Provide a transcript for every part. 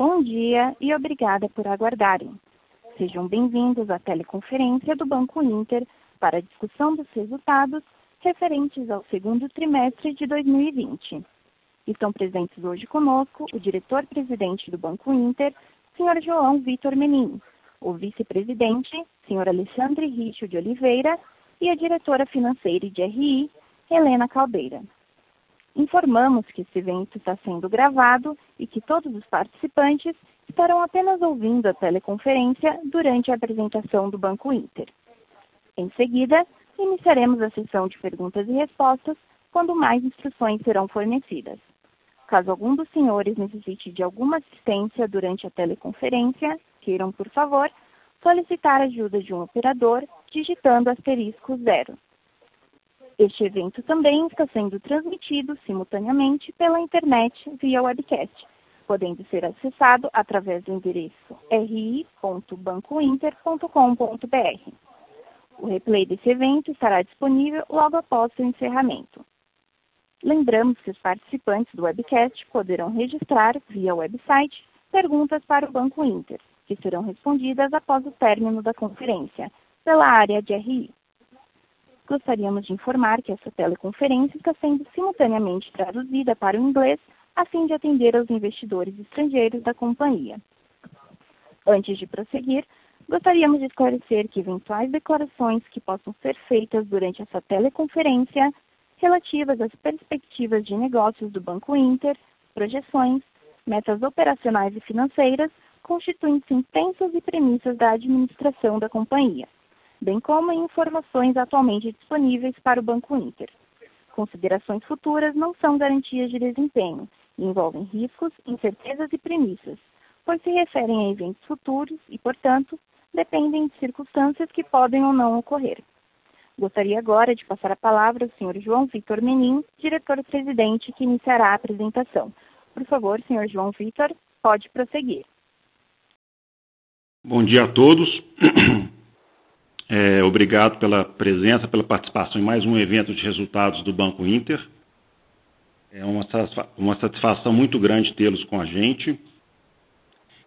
Bom dia e obrigada por aguardarem. Sejam bem-vindos à teleconferência do Banco Inter para a discussão dos resultados referentes ao segundo trimestre de 2020. Estão presentes hoje conosco o diretor-presidente do Banco Inter, Sr. João Vitor Menin, o vice-presidente, Sr. Alexandre Richo de Oliveira, e a diretora financeira de RI, Helena Caldeira. Informamos que esse evento está sendo gravado e que todos os participantes estarão apenas ouvindo a teleconferência durante a apresentação do Banco Inter. Em seguida, iniciaremos a sessão de perguntas e respostas quando mais instruções serão fornecidas. Caso algum dos senhores necessite de alguma assistência durante a teleconferência, queiram, por favor, solicitar a ajuda de um operador digitando asterisco zero. Este evento também está sendo transmitido simultaneamente pela internet via webcast, podendo ser acessado através do endereço ri.bancointer.com.br. O replay desse evento estará disponível logo após seu encerramento. Lembramos que os participantes do webcast poderão registrar via website perguntas para o Banco Inter, que serão respondidas após o término da conferência, pela área de RI gostaríamos de informar que essa teleconferência está sendo simultaneamente traduzida para o inglês, a fim de atender aos investidores estrangeiros da companhia. Antes de prosseguir, gostaríamos de esclarecer que eventuais declarações que possam ser feitas durante essa teleconferência relativas às perspectivas de negócios do Banco Inter, projeções, metas operacionais e financeiras, constituem sentenças e premissas da administração da companhia bem como informações atualmente disponíveis para o Banco Inter. Considerações futuras não são garantias de desempenho e envolvem riscos, incertezas e premissas, pois se referem a eventos futuros e, portanto, dependem de circunstâncias que podem ou não ocorrer. Gostaria agora de passar a palavra ao Sr. João Vitor Menin, diretor-presidente, que iniciará a apresentação. Por favor, Sr. João Vitor, pode prosseguir. Bom dia a todos. É, obrigado pela presença, pela participação em mais um evento de resultados do Banco Inter. É uma, uma satisfação muito grande tê-los com a gente.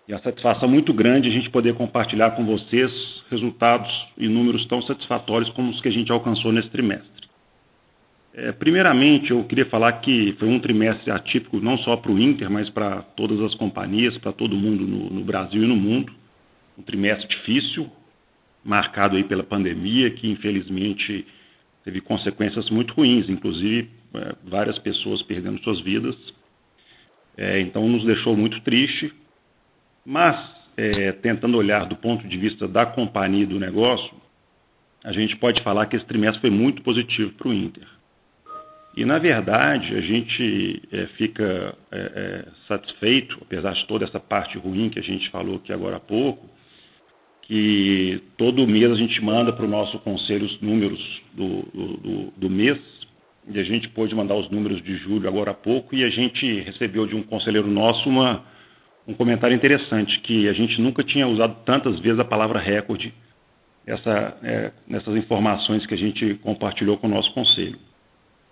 E a satisfação muito grande a gente poder compartilhar com vocês resultados e números tão satisfatórios como os que a gente alcançou nesse trimestre. É, primeiramente, eu queria falar que foi um trimestre atípico não só para o Inter, mas para todas as companhias, para todo mundo no, no Brasil e no mundo. Um trimestre difícil, marcado aí pela pandemia, que infelizmente teve consequências muito ruins, inclusive é, várias pessoas perdendo suas vidas. É, então nos deixou muito triste, mas é, tentando olhar do ponto de vista da companhia e do negócio, a gente pode falar que esse trimestre foi muito positivo para o Inter. E, na verdade, a gente é, fica é, é, satisfeito, apesar de toda essa parte ruim que a gente falou aqui agora há pouco, que todo mês a gente manda para o nosso conselho os números do, do, do, mês, e a gente pôde mandar os números de julho agora há pouco, e a gente recebeu de um conselheiro nosso uma, um comentário interessante, que a gente nunca tinha usado tantas vezes a palavra recorde essa, é, nessas informações que a gente compartilhou com o nosso conselho.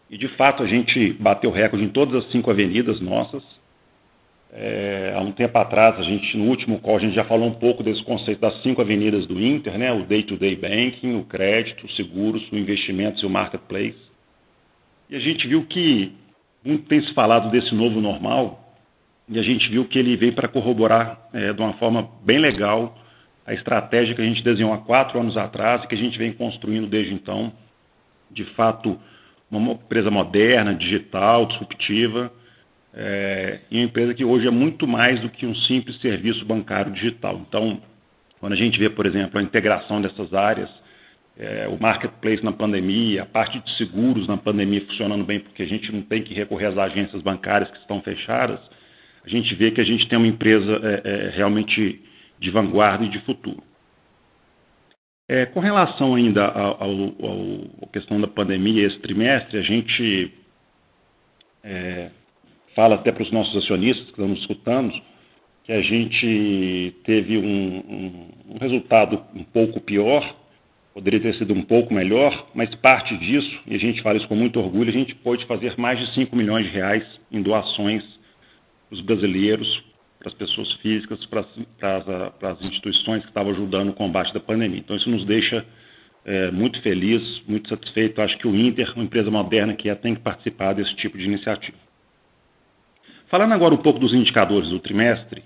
E de fato a gente bateu recorde em todas as cinco avenidas nossas, é, há um tempo atrás, a gente, no último call, a gente já falou um pouco desse conceito das cinco avenidas do Inter, né? o day-to-day -day banking, o crédito, os seguros, o investimentos e o marketplace. E a gente viu que muito tem se falado desse novo normal, e a gente viu que ele veio para corroborar é, de uma forma bem legal a estratégia que a gente desenhou há quatro anos atrás e que a gente vem construindo desde então. De fato, uma empresa moderna, digital, disruptiva, é, em uma empresa que hoje é muito mais do que um simples serviço bancário digital. Então, quando a gente vê, por exemplo, a integração dessas áreas, é, o marketplace na pandemia, a parte de seguros na pandemia funcionando bem, porque a gente não tem que recorrer às agências bancárias que estão fechadas, a gente vê que a gente tem uma empresa é, é, realmente de vanguarda e de futuro. É, com relação ainda à questão da pandemia, esse trimestre, a gente fala até para os nossos acionistas que estão nos escutando, que a gente teve um, um, um, resultado um pouco pior, poderia ter sido um pouco melhor, mas parte disso, e a gente fala isso com muito orgulho, a gente pôde fazer mais de 5 milhões de reais em doações para os brasileiros para as pessoas físicas, para as, para, as, para as, instituições que estavam ajudando no combate da pandemia. Então, isso nos deixa é, muito feliz, muito satisfeito. Acho que o Inter, uma empresa moderna que é, tem que participar desse tipo de iniciativa. Falando agora um pouco dos indicadores do trimestre,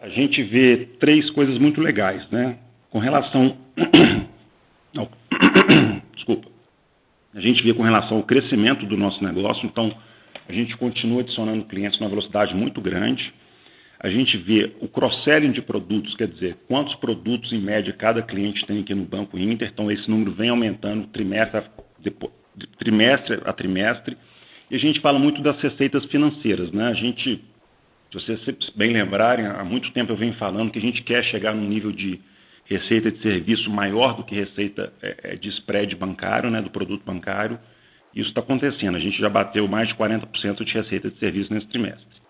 a gente vê três coisas muito legais, né? Com relação ao... Desculpa. A gente vê com relação ao crescimento do nosso negócio, então a gente continua adicionando clientes numa velocidade muito grande. A gente vê o cross-selling de produtos, quer dizer, quantos produtos em média cada cliente tem aqui no Banco Inter. Então, esse número vem aumentando trimestre a, trimestre, a trimestre. E a gente fala muito das receitas financeiras. Né? A gente, se vocês bem lembrarem, há muito tempo eu venho falando que a gente quer chegar num nível de receita de serviço maior do que receita é, é, de spread bancário, né, do produto bancário. Isso está acontecendo. A gente já bateu mais de 40% de receita de serviço nesse trimestre.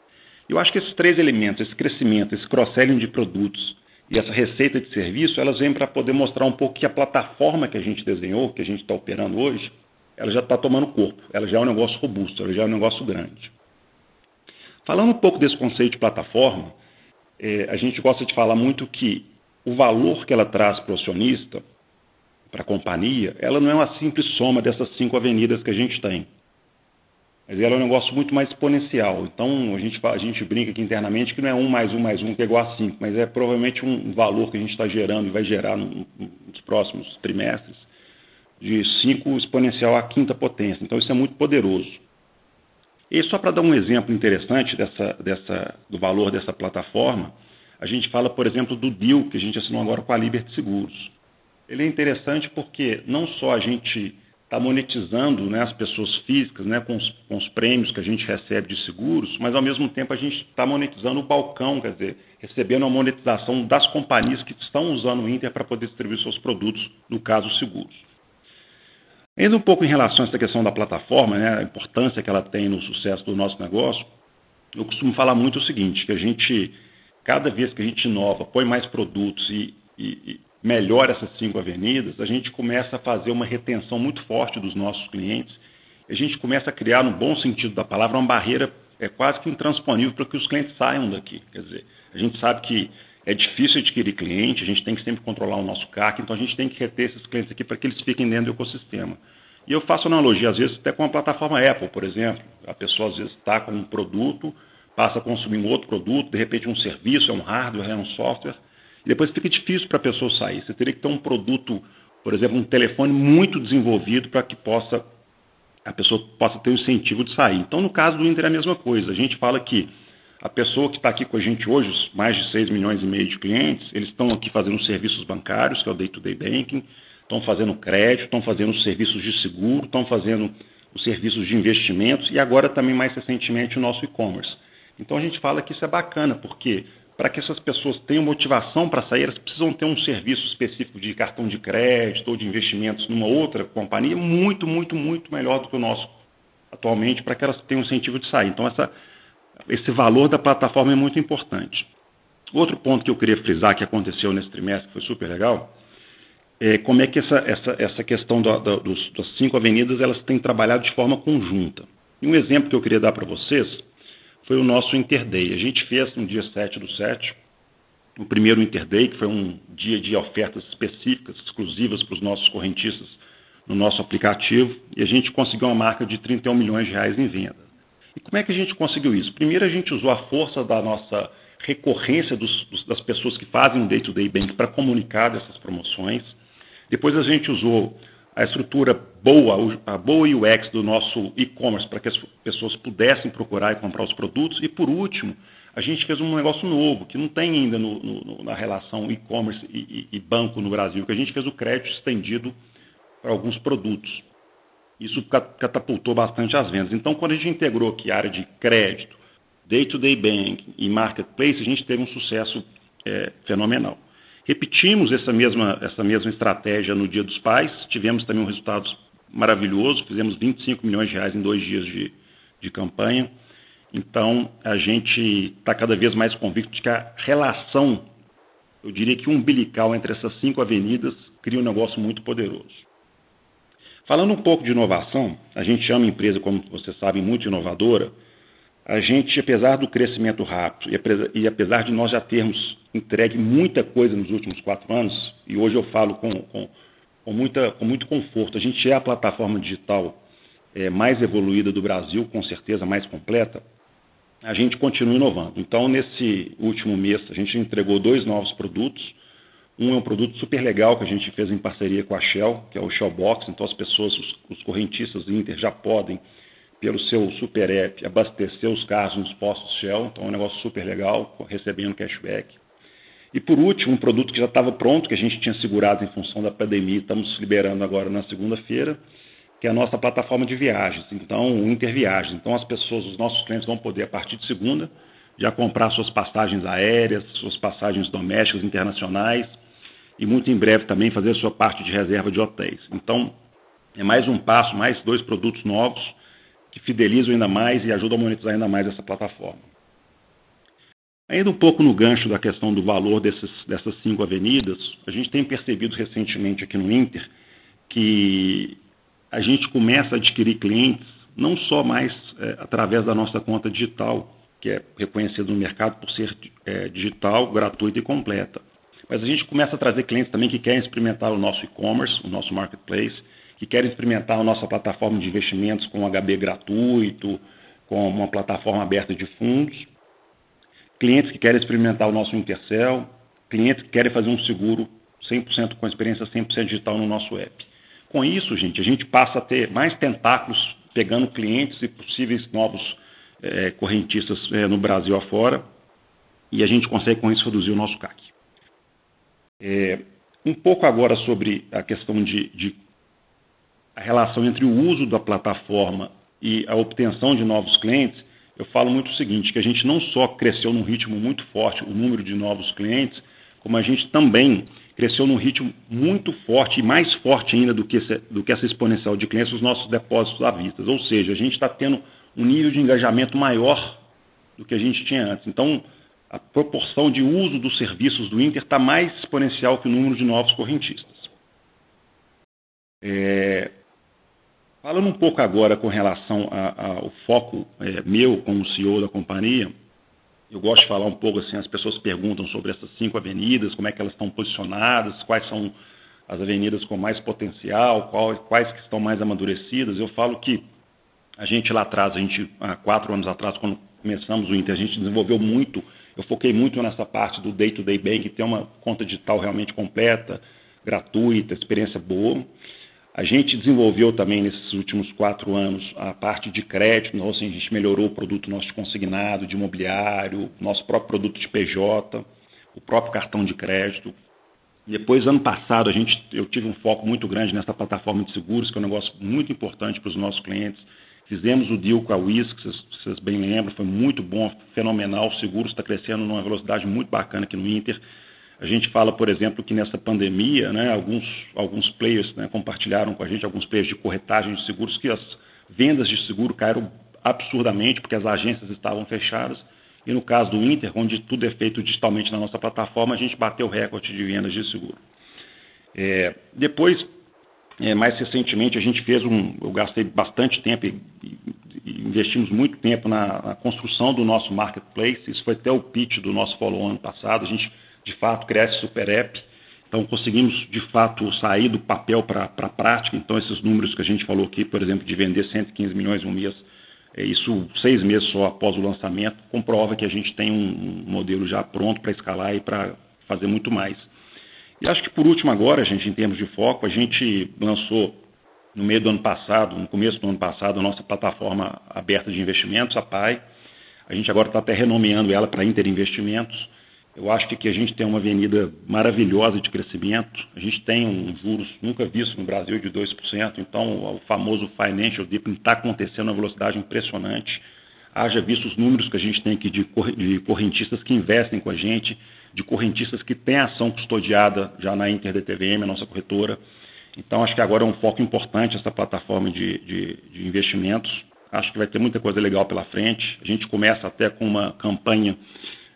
Eu acho que esses três elementos, esse crescimento, esse cross-selling de produtos e essa receita de serviço, elas vêm para poder mostrar um pouco que a plataforma que a gente desenhou, que a gente está operando hoje, ela já está tomando corpo, ela já é um negócio robusto, ela já é um negócio grande. Falando um pouco desse conceito de plataforma, é, a gente gosta de falar muito que o valor que ela traz para o acionista, para a companhia, ela não é uma simples soma dessas cinco avenidas que a gente tem. Mas ela é um negócio muito mais exponencial. Então, a gente, a gente brinca aqui internamente que não é um mais um mais um que é igual a cinco, mas é provavelmente um valor que a gente está gerando e vai gerar no, nos próximos trimestres de 5 exponencial à quinta potência. Então, isso é muito poderoso. E só para dar um exemplo interessante dessa, dessa, do valor dessa plataforma, a gente fala, por exemplo, do deal que a gente assinou agora com a Liberty Seguros. Ele é interessante porque não só a gente está monetizando né, as pessoas físicas né, com os, com, os, prêmios que a gente recebe de seguros, mas ao mesmo tempo a gente está monetizando o balcão, quer dizer, recebendo a monetização das companhias que estão usando o Inter para poder distribuir seus produtos, no caso seguros. Ainda um pouco em relação a essa questão da plataforma, né, a importância que ela tem no sucesso do nosso negócio, eu costumo falar muito o seguinte, que a gente cada vez que a gente inova, põe mais produtos e, e, e melhora essas cinco avenidas, a gente começa a fazer uma retenção muito forte dos nossos clientes. A gente começa a criar, no bom sentido da palavra, uma barreira é quase que intransponível para que os clientes saiam daqui. Quer dizer, a gente sabe que é difícil adquirir cliente, a gente tem que sempre controlar o nosso CAC, então a gente tem que reter esses clientes aqui para que eles fiquem dentro do ecossistema. E eu faço analogia, às vezes, até com a plataforma Apple, por exemplo. A pessoa, às vezes, está com um produto, passa a consumir um outro produto, de repente um serviço, é um hardware, é um software, e depois fica difícil para a pessoa sair. Você teria que ter um produto, por exemplo, um telefone muito desenvolvido para que possa a pessoa possa ter o incentivo de sair. Então, no caso do Inter é a mesma coisa. A gente fala que a pessoa que está aqui com a gente hoje, os mais de 6 milhões e meio de clientes, eles estão aqui fazendo serviços bancários, que é o day-to-day -day banking, estão fazendo crédito, estão fazendo serviços de seguro, estão fazendo os serviços de investimentos e agora também mais recentemente o nosso e-commerce. Então a gente fala que isso é bacana, porque para que essas pessoas tenham motivação para sair, elas precisam ter um serviço específico de cartão de crédito ou de investimentos numa outra companhia muito, muito, muito melhor do que o nosso atualmente, para que elas tenham incentivo de sair. Então essa, esse valor da plataforma é muito importante. Outro ponto que eu queria frisar que aconteceu nesse trimestre, que foi super legal, é como é que essa, essa, essa questão da, da, dos, das cinco avenidas elas têm trabalhado de forma conjunta. E um exemplo que eu queria dar para vocês foi o nosso Interday. A gente fez no dia 7 do 7 o primeiro Interday, que foi um dia de ofertas específicas, exclusivas para os nossos correntistas no nosso aplicativo, e a gente conseguiu uma marca de 31 milhões de reais em venda. E como é que a gente conseguiu isso? Primeiro, a gente usou a força da nossa recorrência dos, dos, das pessoas que fazem o day-to-day -day bank para comunicar dessas promoções. Depois, a gente usou a estrutura boa, a boa UX do nosso e-commerce para que as pessoas pudessem procurar e comprar os produtos. E por último, a gente fez um negócio novo, que não tem ainda no, no, na relação e-commerce e, e, e, banco no Brasil, que a gente fez o crédito estendido para alguns produtos. Isso catapultou bastante as vendas. Então, quando a gente integrou aqui a área de crédito, day-to-day -day banking e marketplace, a gente teve um sucesso é, fenomenal. Repetimos essa mesma, essa mesma estratégia no Dia dos Pais, tivemos também um resultado maravilhoso, fizemos 25 milhões de reais em dois dias de, de campanha. Então, a gente está cada vez mais convicto de que a relação, eu diria que umbilical entre essas cinco avenidas, cria um negócio muito poderoso. Falando um pouco de inovação, a gente chama a empresa, como vocês sabem, muito inovadora, a gente, apesar do crescimento rápido e apesar de nós já termos entregue muita coisa nos últimos quatro anos, e hoje eu falo com, com, com, muita, com muito conforto, a gente é a plataforma digital é, mais evoluída do Brasil, com certeza mais completa, a gente continua inovando. Então, nesse último mês, a gente entregou dois novos produtos. Um é um produto super legal que a gente fez em parceria com a Shell, que é o Shell Box. Então, as pessoas, os, os correntistas Inter já podem pelo seu super app, abastecer os carros nos postos Shell, então é um negócio super legal, recebendo cashback. E por último, um produto que já estava pronto, que a gente tinha segurado em função da pandemia, estamos liberando agora na segunda-feira, que é a nossa plataforma de viagens, então o Interviagens. Então as pessoas, os nossos clientes vão poder, a partir de segunda, já comprar suas passagens aéreas, suas passagens domésticas, internacionais, e muito em breve também fazer a sua parte de reserva de hotéis. Então, é mais um passo, mais dois produtos novos, que fidelizam ainda mais e ajudam a monetizar ainda mais essa plataforma. Ainda um pouco no gancho da questão do valor desses, dessas cinco avenidas, a gente tem percebido recentemente aqui no Inter que a gente começa a adquirir clientes não só mais é, através da nossa conta digital, que é reconhecida no mercado por ser é, digital, gratuita e completa, mas a gente começa a trazer clientes também que querem experimentar o nosso e-commerce, o nosso marketplace, que querem experimentar a nossa plataforma de investimentos com HB gratuito, com uma plataforma aberta de fundos, clientes que querem experimentar o nosso Intercel, clientes que querem fazer um seguro 100% com experiência 100% digital no nosso app. Com isso, gente, a gente passa a ter mais tentáculos pegando clientes e possíveis novos é, correntistas é, no Brasil afora e a gente consegue com isso reduzir o nosso CAC. É, um pouco agora sobre a questão de, de a relação entre o uso da plataforma e a obtenção de novos clientes, eu falo muito o seguinte, que a gente não só cresceu num ritmo muito forte o número de novos clientes, como a gente também cresceu num ritmo muito forte e mais forte ainda do que, esse, do que essa exponencial de clientes, os nossos depósitos à vista. Ou seja, a gente está tendo um nível de engajamento maior do que a gente tinha antes. Então, a proporção de uso dos serviços do Inter está mais exponencial que o número de novos correntistas. É, Falando um pouco agora com relação ao foco é, meu como CEO da companhia, eu gosto de falar um pouco assim, as pessoas perguntam sobre essas cinco avenidas, como é que elas estão posicionadas, quais são as avenidas com mais potencial, quais, quais que estão mais amadurecidas. Eu falo que a gente lá atrás, a gente, há quatro anos atrás, quando começamos o Inter, a gente desenvolveu muito, eu foquei muito nessa parte do day-to-day -day bank, ter uma conta digital realmente completa, gratuita, experiência boa. A gente desenvolveu também nesses últimos quatro anos a parte de crédito, então, assim, a gente melhorou o produto nosso de consignado, de imobiliário, nosso próprio produto de PJ, o próprio cartão de crédito. Depois, ano passado, a gente, eu tive um foco muito grande nessa plataforma de seguros, que é um negócio muito importante para os nossos clientes. Fizemos o deal com a WIS, que vocês, vocês bem lembram, foi muito bom, fenomenal. O seguro está crescendo numa velocidade muito bacana aqui no Inter. A gente fala, por exemplo, que nessa pandemia, né, alguns, alguns players né, compartilharam com a gente, alguns players de corretagem de seguros, que as vendas de seguro caíram absurdamente, porque as agências estavam fechadas. E no caso do Inter, onde tudo é feito digitalmente na nossa plataforma, a gente bateu o recorde de vendas de seguro. É, depois, é, mais recentemente, a gente fez um. Eu gastei bastante tempo e, e investimos muito tempo na, na, construção do nosso marketplace. Isso foi até o pitch do nosso follow ano passado. A gente de fato, cresce super app. Então, conseguimos, de fato, sair do papel para a prática. Então, esses números que a gente falou aqui, por exemplo, de vender 115 milhões em um mês, é isso seis meses só após o lançamento, comprova que a gente tem um modelo já pronto para escalar e para fazer muito mais. E acho que, por último, agora, gente, em termos de foco, a gente lançou no meio do ano passado, no começo do ano passado, a nossa plataforma aberta de investimentos, a PAI. A gente agora está até renomeando ela para Inter Investimentos. Eu acho que aqui a gente tem uma avenida maravilhosa de crescimento. A gente tem um juros nunca visto no Brasil de 2%. Então, o famoso financial deepening está acontecendo a velocidade impressionante. Haja visto os números que a gente tem aqui de correntistas que investem com a gente, de correntistas que têm ação custodiada já na Inter DTVM, a nossa corretora. Então, acho que agora é um foco importante essa plataforma de, de, de investimentos. Acho que vai ter muita coisa legal pela frente. A gente começa até com uma campanha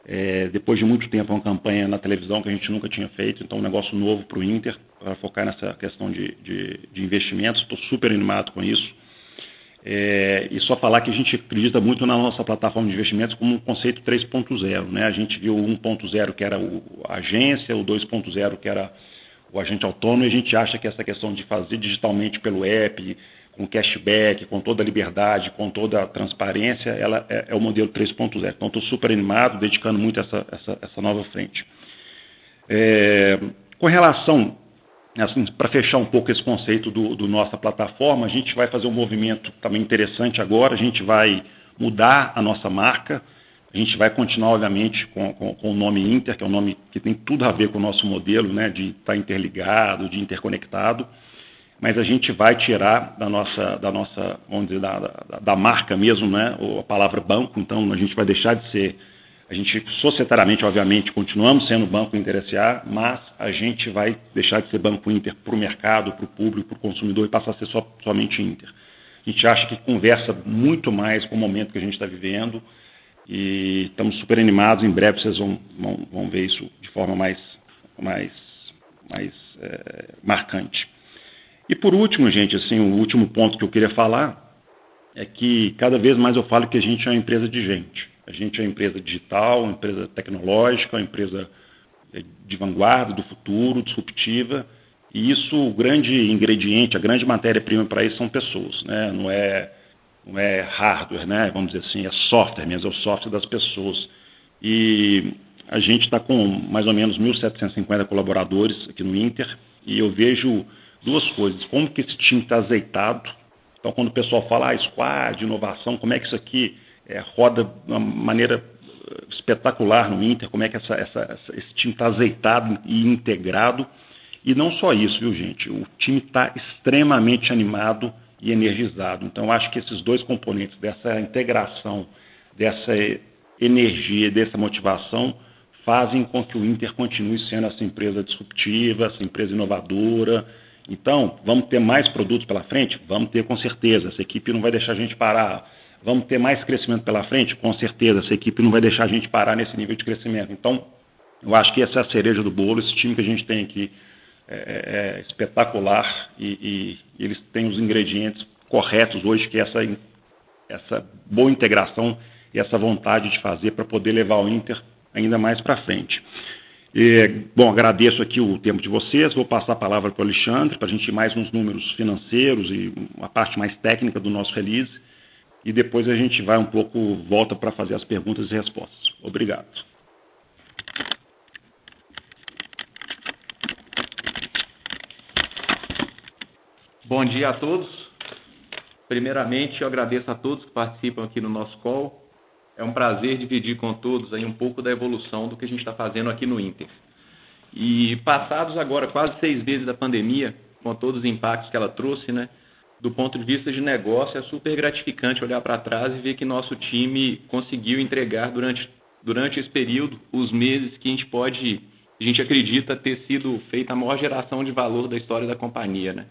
é, depois de muito tempo, uma campanha na televisão que a gente nunca tinha feito, então um negócio novo para o Inter, para focar nessa questão de, de, de investimentos. Estou super animado com isso. É, e só falar que a gente acredita muito na nossa plataforma de investimentos como um conceito 3.0. Né? A gente viu o 1.0 que era o, a agência, o 2.0 que era o agente autônomo, e a gente acha que essa questão de fazer digitalmente pelo app, com cashback, com toda a liberdade, com toda a transparência, ela é, é o modelo 3.0. Então, estou super animado, dedicando muito essa, essa, essa nova frente. É, com relação assim, para fechar um pouco esse conceito do, do, nossa plataforma, a gente vai fazer um movimento também interessante agora, a gente vai mudar a nossa marca, a gente vai continuar, obviamente, com, com, com, o nome Inter, que é um nome que tem tudo a ver com o nosso modelo, né, de estar tá interligado, de interconectado, mas a gente vai tirar da nossa, da nossa vamos dizer, da, da, da marca mesmo, né, a palavra banco, então a gente vai deixar de ser a gente, societariamente, obviamente, continuamos sendo Banco Inter S.A., mas a gente vai deixar de ser Banco Inter para o mercado, para o público, para o consumidor e passar a ser só, somente Inter. A gente acha que conversa muito mais com o momento que a gente está vivendo e estamos super animados. Em breve vocês vão, vão, vão ver isso de forma mais, mais, mais é, marcante. E por último, gente, assim, o último ponto que eu queria falar é que cada vez mais eu falo que a gente é uma empresa de gente. A gente é uma empresa digital, uma empresa tecnológica, uma empresa eh, de vanguarda, do futuro, disruptiva. E isso, o grande ingrediente, a grande matéria-prima para isso são pessoas, né? não, é, não é hardware, né? vamos dizer assim, é software mesmo, é o software das pessoas. E a gente está com mais ou menos 1.750 colaboradores aqui no Inter e eu vejo duas coisas. Como que esse time está azeitado. Então, quando o pessoal fala, ah, squad, inovação, como é que isso aqui é, roda de uma maneira eh, espetacular no Inter, como é que essa, essa, esse time está azeitado e integrado. E não só isso, viu, gente? O time está extremamente animado e energizado. Então, acho que esses dois componentes dessa integração, dessa energia, dessa motivação, fazem com que o Inter continue sendo essa empresa disruptiva, essa empresa inovadora. Então, vamos ter mais produtos pela frente? Vamos ter com certeza. Essa equipe não vai deixar a gente parar Vamos ter mais crescimento pela frente? Com certeza, essa equipe não vai deixar a gente parar nesse nível de crescimento. Então, eu acho que essa é a cereja do bolo, esse time que a gente tem aqui é, é, é espetacular e, e, eles têm os ingredientes corretos hoje, que é essa, essa boa integração e essa vontade de fazer para poder levar o Inter ainda mais para frente. E, bom, agradeço aqui o tempo de vocês, vou passar a palavra para o Alexandre para a gente ir mais nos números financeiros e uma parte mais técnica do nosso release e depois a gente vai um pouco, volta para fazer as perguntas e respostas. Obrigado. Bom dia a todos. Primeiramente, eu agradeço a todos que participam aqui no nosso call. É um prazer dividir com todos aí um pouco da evolução do que a gente está fazendo aqui no Inter. E passados agora quase seis meses da pandemia, com todos os impactos que ela trouxe, né? Do ponto de vista de negócio, é super gratificante olhar para trás e ver que nosso time conseguiu entregar durante, durante esse período os meses que a gente pode, a gente acredita ter sido feita a maior geração de valor da história da companhia. Né?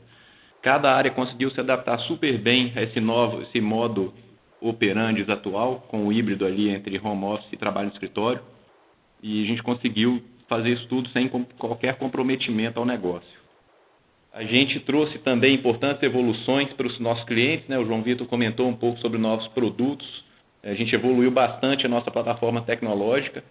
Cada área conseguiu se adaptar super bem a esse novo, esse modo operandes atual, com o híbrido ali entre home office e trabalho no escritório, e a gente conseguiu fazer isso tudo sem qualquer comprometimento ao negócio. A gente trouxe também importantes evoluções para os nossos clientes, né? O João Vitor comentou um pouco sobre novos produtos. A gente evoluiu bastante a nossa plataforma tecnológica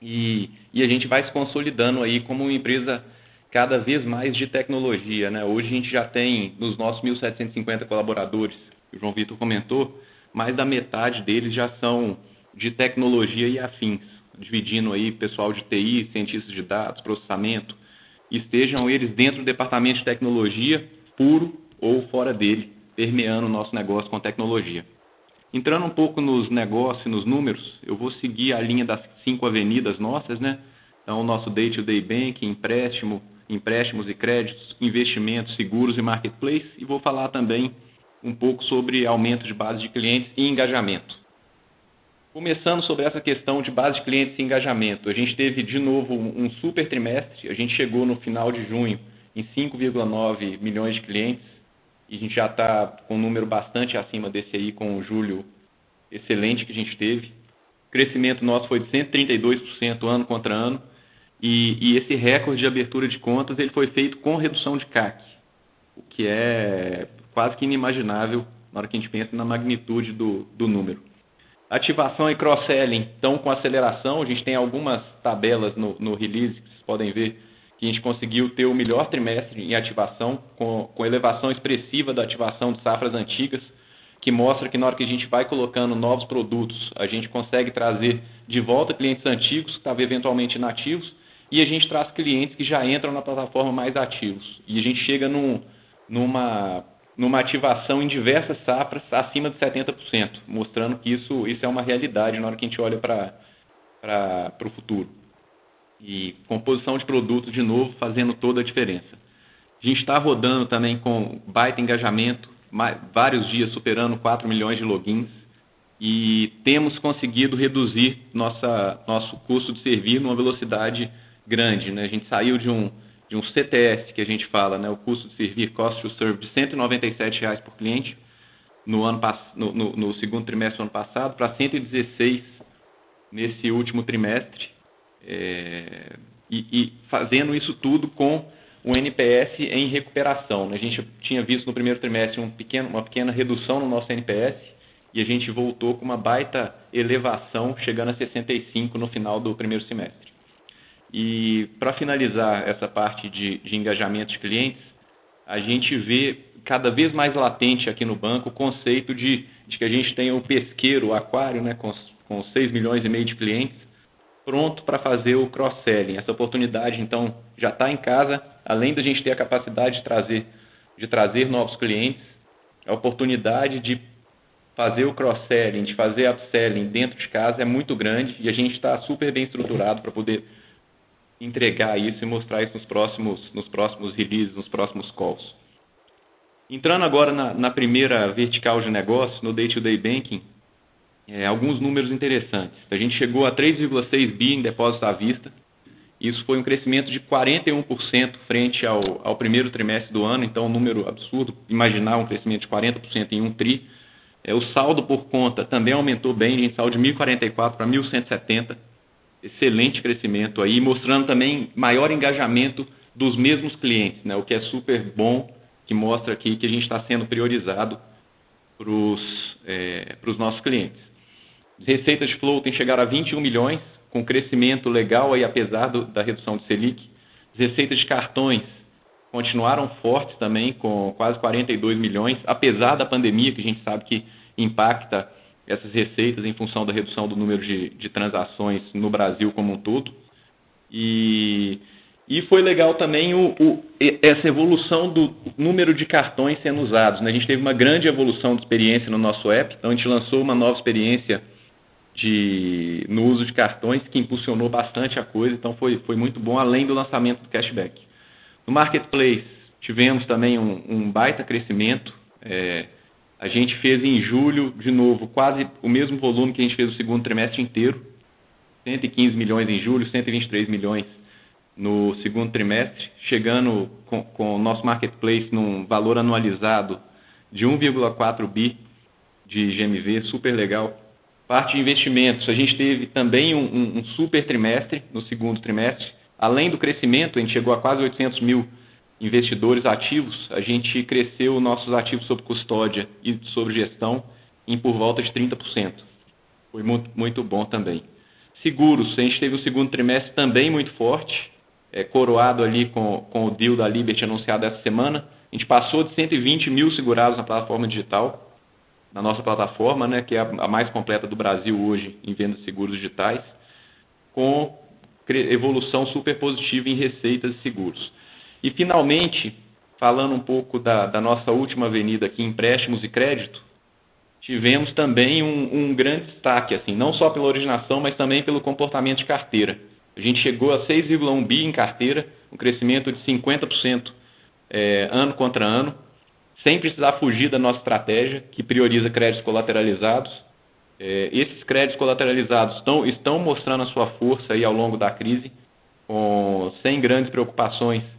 e, e a gente vai se consolidando aí como uma empresa cada vez mais de tecnologia, né? Hoje a gente já tem nos nossos 1.750 colaboradores, o João Vitor comentou, mais da metade deles já são de tecnologia e afins, dividindo aí pessoal de TI, cientistas de dados, processamento, estejam eles dentro do departamento de tecnologia, puro ou fora dele, permeando o nosso negócio com tecnologia. Entrando um pouco nos negócios, nos números, eu vou seguir a linha das cinco avenidas nossas, né? Então, o nosso day-to-day banking, empréstimo, empréstimos e créditos, investimentos, seguros e marketplace, e vou falar também um pouco sobre aumento de base de clientes e engajamento. Começando sobre essa questão de base de clientes e engajamento, a gente teve de novo um super trimestre, a gente chegou no final de junho em 5,9 milhões de clientes e a gente já está com um número bastante acima desse aí com o julho excelente que a gente teve. O crescimento nosso foi de 132% ano contra ano e, e esse recorde de abertura de contas ele foi feito com redução de CAC, o que é quase que inimaginável na hora que a gente pensa na magnitude do, do número. Ativação e cross-selling estão com aceleração. A gente tem algumas tabelas no, no release que vocês podem ver que a gente conseguiu ter o melhor trimestre em ativação, com, com elevação expressiva da ativação de safras antigas, que mostra que na hora que a gente vai colocando novos produtos, a gente consegue trazer de volta clientes antigos que estavam eventualmente inativos e a gente traz clientes que já entram na plataforma mais ativos. E a gente chega num, numa, numa ativação em diversas safras acima de 70%, mostrando que isso, isso é uma realidade na hora que a gente olha para o futuro. E composição de produto, de novo, fazendo toda a diferença. A gente está rodando também com baita engajamento, vários dias superando 4 milhões de logins e temos conseguido reduzir nossa, nosso custo de servir numa velocidade grande. Né? A gente saiu de um, de um CTS, que a gente fala, né? o custo de servir, cost to serve, de 197 reais por cliente no, ano, no, no, no segundo trimestre do ano passado para 116 nesse último trimestre. É, e, e fazendo isso tudo com um NPS em recuperação. Né? A gente tinha visto no primeiro trimestre um pequeno, uma pequena redução no nosso NPS e a gente voltou com uma baita elevação, chegando a 65 no final do primeiro semestre. E para finalizar essa parte de, de engajamento de clientes, a gente vê cada vez mais latente aqui no banco o conceito de, de que a gente tem o pesqueiro, o aquário, né, com, com 6 milhões e meio de clientes, pronto para fazer o cross-selling. Essa oportunidade, então, já está em casa, além da gente ter a capacidade de trazer, de trazer novos clientes, a oportunidade de fazer o cross-selling, de fazer upselling dentro de casa é muito grande e a gente está super bem estruturado para poder entregar isso e mostrar isso nos próximos, nos próximos releases, nos próximos calls. Entrando agora na, na primeira vertical de negócio, no Day-to-Day -day Banking, é, alguns números interessantes. A gente chegou a 3,6 bi em depósito à vista. Isso foi um crescimento de 41% frente ao, ao primeiro trimestre do ano, então um número absurdo. Imaginar um crescimento de 40% em um TRI. É, o saldo por conta também aumentou bem, em saldo de 1.044 para 1.170. Excelente crescimento aí, mostrando também maior engajamento dos mesmos clientes, né, o que é super bom, que mostra aqui que a gente está sendo priorizado para os é, nossos clientes. Receitas de flow tem chegado a 21 milhões, com crescimento legal aí, apesar do, da redução de Selic. As receitas de cartões continuaram fortes também, com quase 42 milhões, apesar da pandemia, que a gente sabe que impacta essas receitas em função da redução do número de, de transações no Brasil como um todo. E, e foi legal também o, o, essa evolução do número de cartões sendo usados. Né? A gente teve uma grande evolução de experiência no nosso app, então a gente lançou uma nova experiência de, no uso de cartões, que impulsionou bastante a coisa, então foi, foi muito bom, além do lançamento do cashback. No Marketplace, tivemos também um, um baita crescimento. É, a gente fez em julho, de novo, quase o mesmo volume que a gente fez no segundo trimestre inteiro. 115 milhões em julho, 123 milhões no segundo trimestre, chegando com, com o nosso marketplace num valor anualizado de 1,4 bi de GMV, super legal. Parte de investimentos, a gente teve também um, um, super trimestre no segundo trimestre. Além do crescimento, a gente chegou a quase 800 mil investidores ativos. A gente cresceu nossos ativos sob custódia e sob gestão em por volta de 30%. Foi muito, muito bom também. Seguros, a gente teve o segundo trimestre também muito forte, é, coroado ali com, com o deal da Liberty anunciado essa semana. A gente passou de 120 mil segurados na plataforma digital na nossa plataforma, né, que é a mais completa do Brasil hoje em venda de seguros digitais, com evolução super positiva em receitas e seguros. E, finalmente, falando um pouco da, da nossa última avenida aqui, empréstimos e crédito, tivemos também um, um, grande destaque, assim, não só pela originação, mas também pelo comportamento de carteira. A gente chegou a 6,1 bi em carteira, um crescimento de 50% é, ano contra ano, sem precisar fugir da nossa estratégia, que prioriza créditos colateralizados. É, esses créditos colateralizados estão, estão mostrando a sua força aí ao longo da crise, com, sem grandes preocupações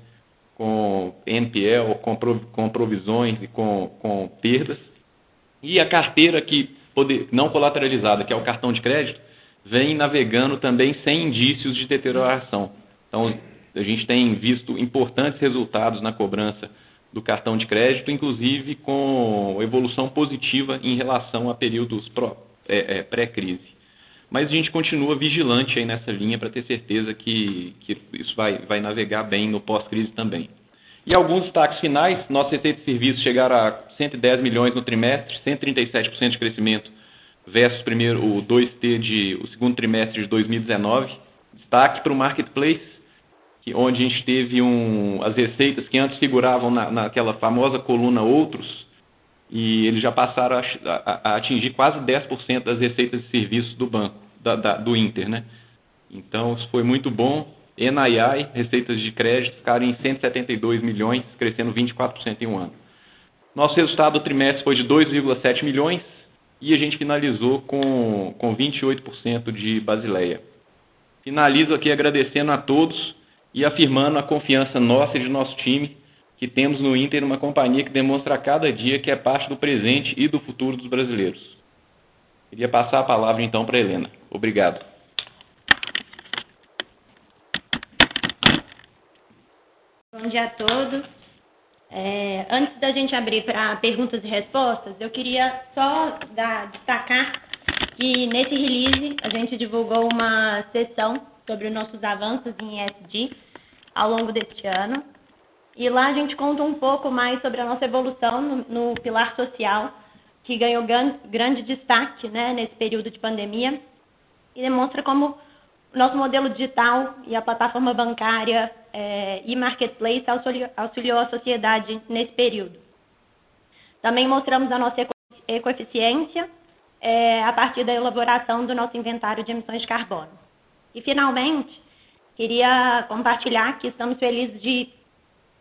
com NPL, com, provisões e com, com perdas. E a carteira que não colateralizada, que é o cartão de crédito, vem navegando também sem indícios de deterioração. Então, a gente tem visto importantes resultados na cobrança do cartão de crédito, inclusive com evolução positiva em relação a períodos é, é, pré-crise. Mas a gente continua vigilante aí nessa linha para ter certeza que, que isso vai, vai navegar bem no pós-crise também. E alguns destaques finais, nossa receita de serviços chegaram a 110 milhões no trimestre, 137% de crescimento versus primeiro, o 2T de o segundo trimestre de 2019. Destaque para o marketplace, que, onde a gente teve um, as receitas que antes figuravam na, naquela famosa coluna outros, e eles já passaram a, a, a atingir quase 10% das receitas de serviços do banco, da, da, do Inter. Né? Então, isso foi muito bom. NII, receitas de crédito, ficaram em 172 milhões, crescendo 24% em um ano. Nosso resultado do trimestre foi de 2,7 milhões e a gente finalizou com, com 28% de Basileia. Finalizo aqui agradecendo a todos e afirmando a confiança nossa e de nosso time que temos no Inter uma companhia que demonstra a cada dia que é parte do presente e do futuro dos brasileiros. Queria passar a palavra então para Helena. Obrigado. Bom dia a todos. É, antes da gente abrir para perguntas e respostas, eu queria só dar, destacar que nesse release a gente divulgou uma sessão sobre os nossos avanços em ESG ao longo deste ano. E lá a gente conta um pouco mais sobre a nossa evolução no, no pilar social, que ganhou gran, grande destaque né, nesse período de pandemia, e demonstra como nosso modelo digital e a plataforma bancária é, e marketplace auxiliou, auxiliou a sociedade nesse período. Também mostramos a nossa ecoeficiência é, a partir da elaboração do nosso inventário de emissões de carbono. E, finalmente, queria compartilhar que estamos felizes de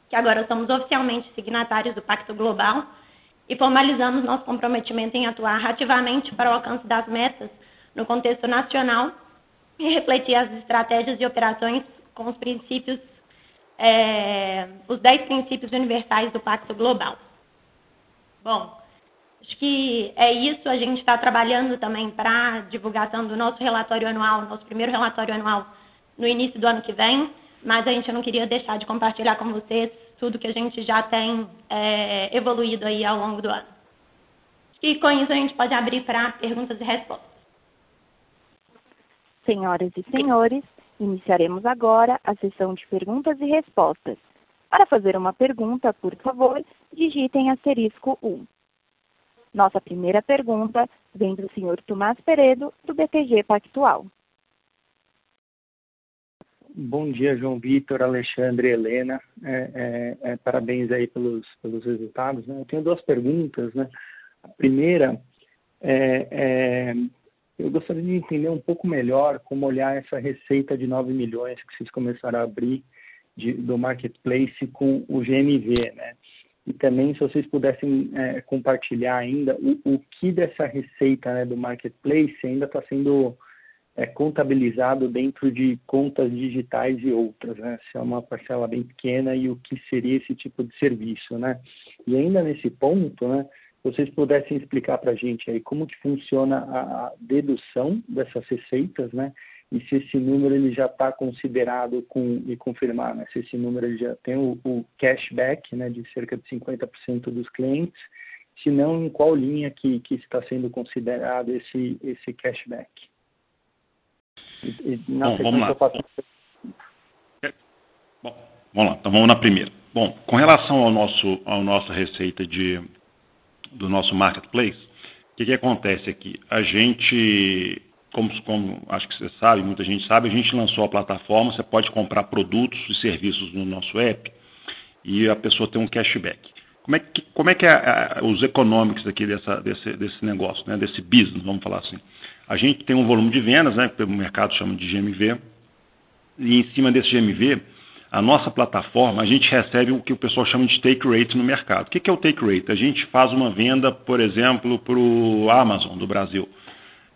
que agora somos oficialmente signatários do Pacto Global e formalizamos nosso comprometimento em atuar ativamente para o alcance das metas no contexto nacional e refletir as estratégias e operações com os princípios, é, os 10 princípios universais do Pacto Global. Bom, acho que é isso. A gente está trabalhando também para divulgação do nosso relatório anual, nosso primeiro relatório anual, no início do ano que vem mas a gente não queria deixar de compartilhar com vocês tudo que a gente já tem é, evoluído aí ao longo do ano. E com isso a gente pode abrir para perguntas e respostas. Senhoras e senhores, iniciaremos agora a sessão de perguntas e respostas. Para fazer uma pergunta, por favor, digitem asterisco 1. Nossa primeira pergunta vem do senhor Tomás Peredo, do BTG Pactual. Bom dia, João Vitor, Alexandre, Helena. É, é, é, parabéns aí pelos, pelos resultados. Né? Eu tenho duas perguntas. Né? A primeira é, é, eu gostaria de entender um pouco melhor como olhar essa receita de 9 milhões que vocês começaram a abrir de, do marketplace com o GMV, né? E também se vocês pudessem é, compartilhar ainda o, o que dessa receita né, do marketplace ainda está sendo é contabilizado dentro de contas digitais e outras, né? Se é uma parcela bem pequena e o que seria esse tipo de serviço, né? E ainda nesse ponto, né? Vocês pudessem explicar para a gente aí como que funciona a dedução dessas receitas, né? E se esse número ele já está considerado com e confirmar, né? Se esse número ele já tem o, o cashback, né? De cerca de 50% dos clientes, se não em qual linha que, que está sendo considerado esse esse cashback? E, Bom, vamos lá. Faço... Bom, vamos lá, então vamos na primeira. Bom, com relação ao nosso, ao nossa receita de, do nosso marketplace, o que, que acontece aqui? A gente, como, como acho que você sabe, muita gente sabe, a gente lançou a plataforma, você pode comprar produtos e serviços no nosso app e a pessoa tem um cashback. Como é que, como é, que é a, os econômicos aqui dessa, desse, desse negócio, né, desse business, vamos falar assim? A gente tem um volume de vendas, né, que o mercado chama de GMV, e em cima desse GMV, a nossa plataforma, a gente recebe o que o pessoal chama de take rate no mercado. O que é o take rate? A gente faz uma venda, por exemplo, para o Amazon do Brasil.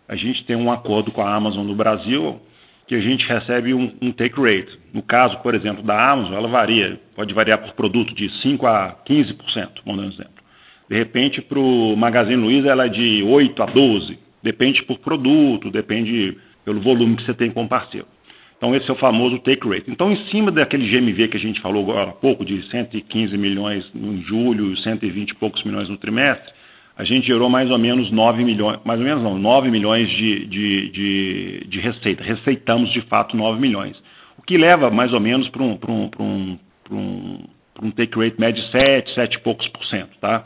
A gente tem um acordo com a Amazon do Brasil que a gente recebe um, um, take rate. No caso, por exemplo, da Amazon, ela varia, pode variar por produto de 5% a 15%, vamos dar um exemplo. De repente, para o Magazine Luiza, ela é de 8% a 12%. Depende por produto, depende pelo volume que você tem com o parceiro. Então, esse é o famoso take rate. Então, em cima daquele GMV que a gente falou agora há pouco, de 115 milhões em julho, 120 e poucos milhões no trimestre, a gente gerou mais ou menos 9 milhões, mais ou menos não, 9 milhões de, de, de, de receita. Receitamos, de fato, 9 milhões. O que leva mais ou menos para um, um, um, um, um take rate médio de 7, 7 e poucos por cento. Tá?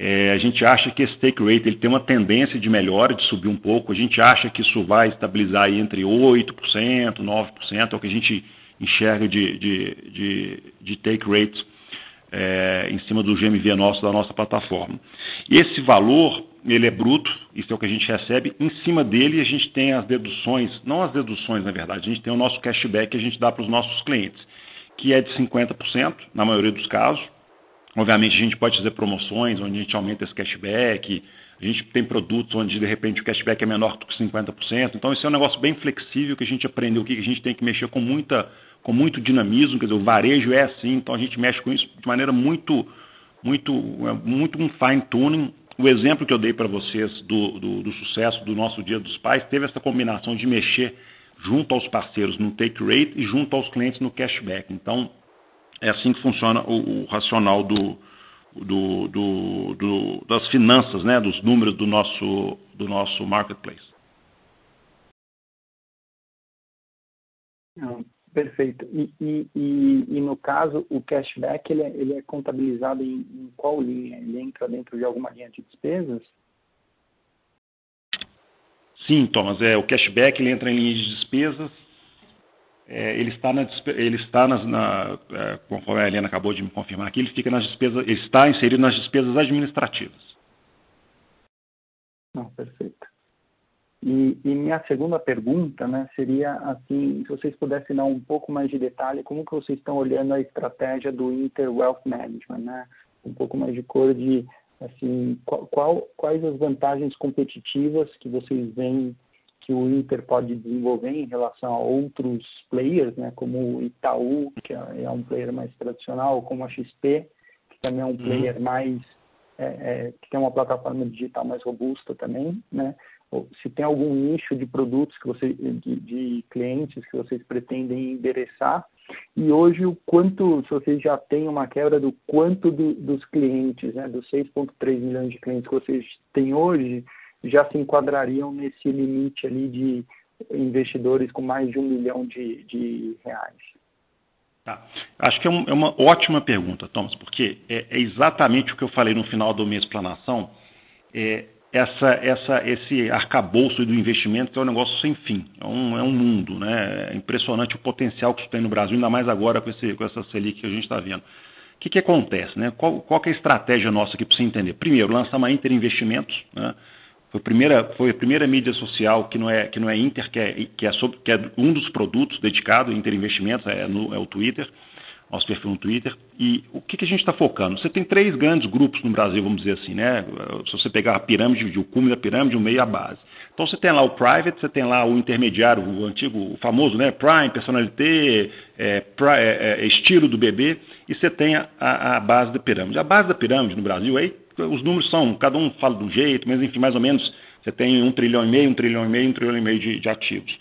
É, a gente acha que esse take rate ele tem uma tendência de melhora, de subir um pouco. A gente acha que isso vai estabilizar aí entre 8%, 9%, é o que a gente enxerga de, de, de, de take rate é, em cima do GMV nosso, da nossa plataforma. E esse valor, ele é bruto, isso é o que a gente recebe. Em cima dele, a gente tem as deduções, não as deduções, na verdade, a gente tem o nosso cashback que a gente dá para os nossos clientes, que é de 50%, na maioria dos casos Obviamente, a gente pode fazer promoções onde a gente aumenta esse cashback, a gente tem produtos onde, de repente, o cashback é menor do que 50%. Então, isso é um negócio bem flexível que a gente aprendeu que a gente tem que mexer com, muita, com muito dinamismo. Quer dizer, o varejo é assim, então a gente mexe com isso de maneira muito, muito, muito um fine tuning. O exemplo que eu dei para vocês do, do, do, sucesso do nosso Dia dos Pais teve essa combinação de mexer junto aos parceiros no take rate e junto aos clientes no cashback. Então, é assim que funciona o, o racional do, do, do, do, das finanças, né, dos números do nosso, do nosso marketplace. Ah, perfeito. E, e, e, e, no caso, o cashback ele é, ele é contabilizado em, em, qual linha? Ele entra dentro de alguma linha de despesas? Sim, Thomas. É, o cashback ele entra em linha de despesas é, ele está, na, ele está nas, na, é, conforme a Helena acabou de me confirmar aqui, ele fica nas despesas, ele está inserido nas despesas administrativas. Perfeito. E, e, minha segunda pergunta, né, seria assim, se vocês pudessem dar um pouco mais de detalhe, como que vocês estão olhando a estratégia do Inter Wealth Management, né? Um pouco mais de cor de, assim, qual, qual, quais as vantagens competitivas que vocês veem que o Inter pode desenvolver em relação a outros players, né, como o Itaú, que é, é um player mais tradicional, como a XP, que também é um uhum. player mais é, é, que tem uma plataforma digital mais robusta também, né? Se tem algum nicho de produtos que você, de, de clientes que vocês pretendem endereçar e hoje o quanto, se vocês já têm uma quebra do quanto do, dos clientes, né, dos 6,3 milhões de clientes que vocês têm hoje, já se enquadrariam nesse limite ali de investidores com mais de um milhão de, de reais? Tá. Acho que é, um, é, uma ótima pergunta, Thomas, porque é, é, exatamente o que eu falei no final da minha explanação. É, essa, essa, esse arcabouço do investimento que é um negócio sem fim, é um, é um mundo. Né? É impressionante o potencial que isso tem no Brasil, ainda mais agora com, esse, com essa Selic que a gente está vendo. O que, que acontece? Né? Qual, qual é a estratégia nossa aqui para você entender? Primeiro, lançamos a Inter Investimentos, né? Foi a primeira, foi a primeira mídia social que não é, que não é Inter, que é, que é, sobre, que é um dos produtos dedicado, Inter Investimentos, é, no, é o Twitter, nosso perfil no Twitter. E o que, que a gente está focando? Você tem três grandes grupos no Brasil, vamos dizer assim, né? Se você pegar a pirâmide, o cume da pirâmide, o meio e a base. Então você tem lá o private, você tem lá o intermediário, o antigo, o famoso, né? Prime, personalité, é, é, é, estilo do bebê, e você tem a, a, base da pirâmide. A base da pirâmide no Brasil aí os números são, cada um fala um jeito, mas enfim, mais ou menos você tem um trilhão e meio, um trilhão e meio, um trilhão e meio de, de ativos.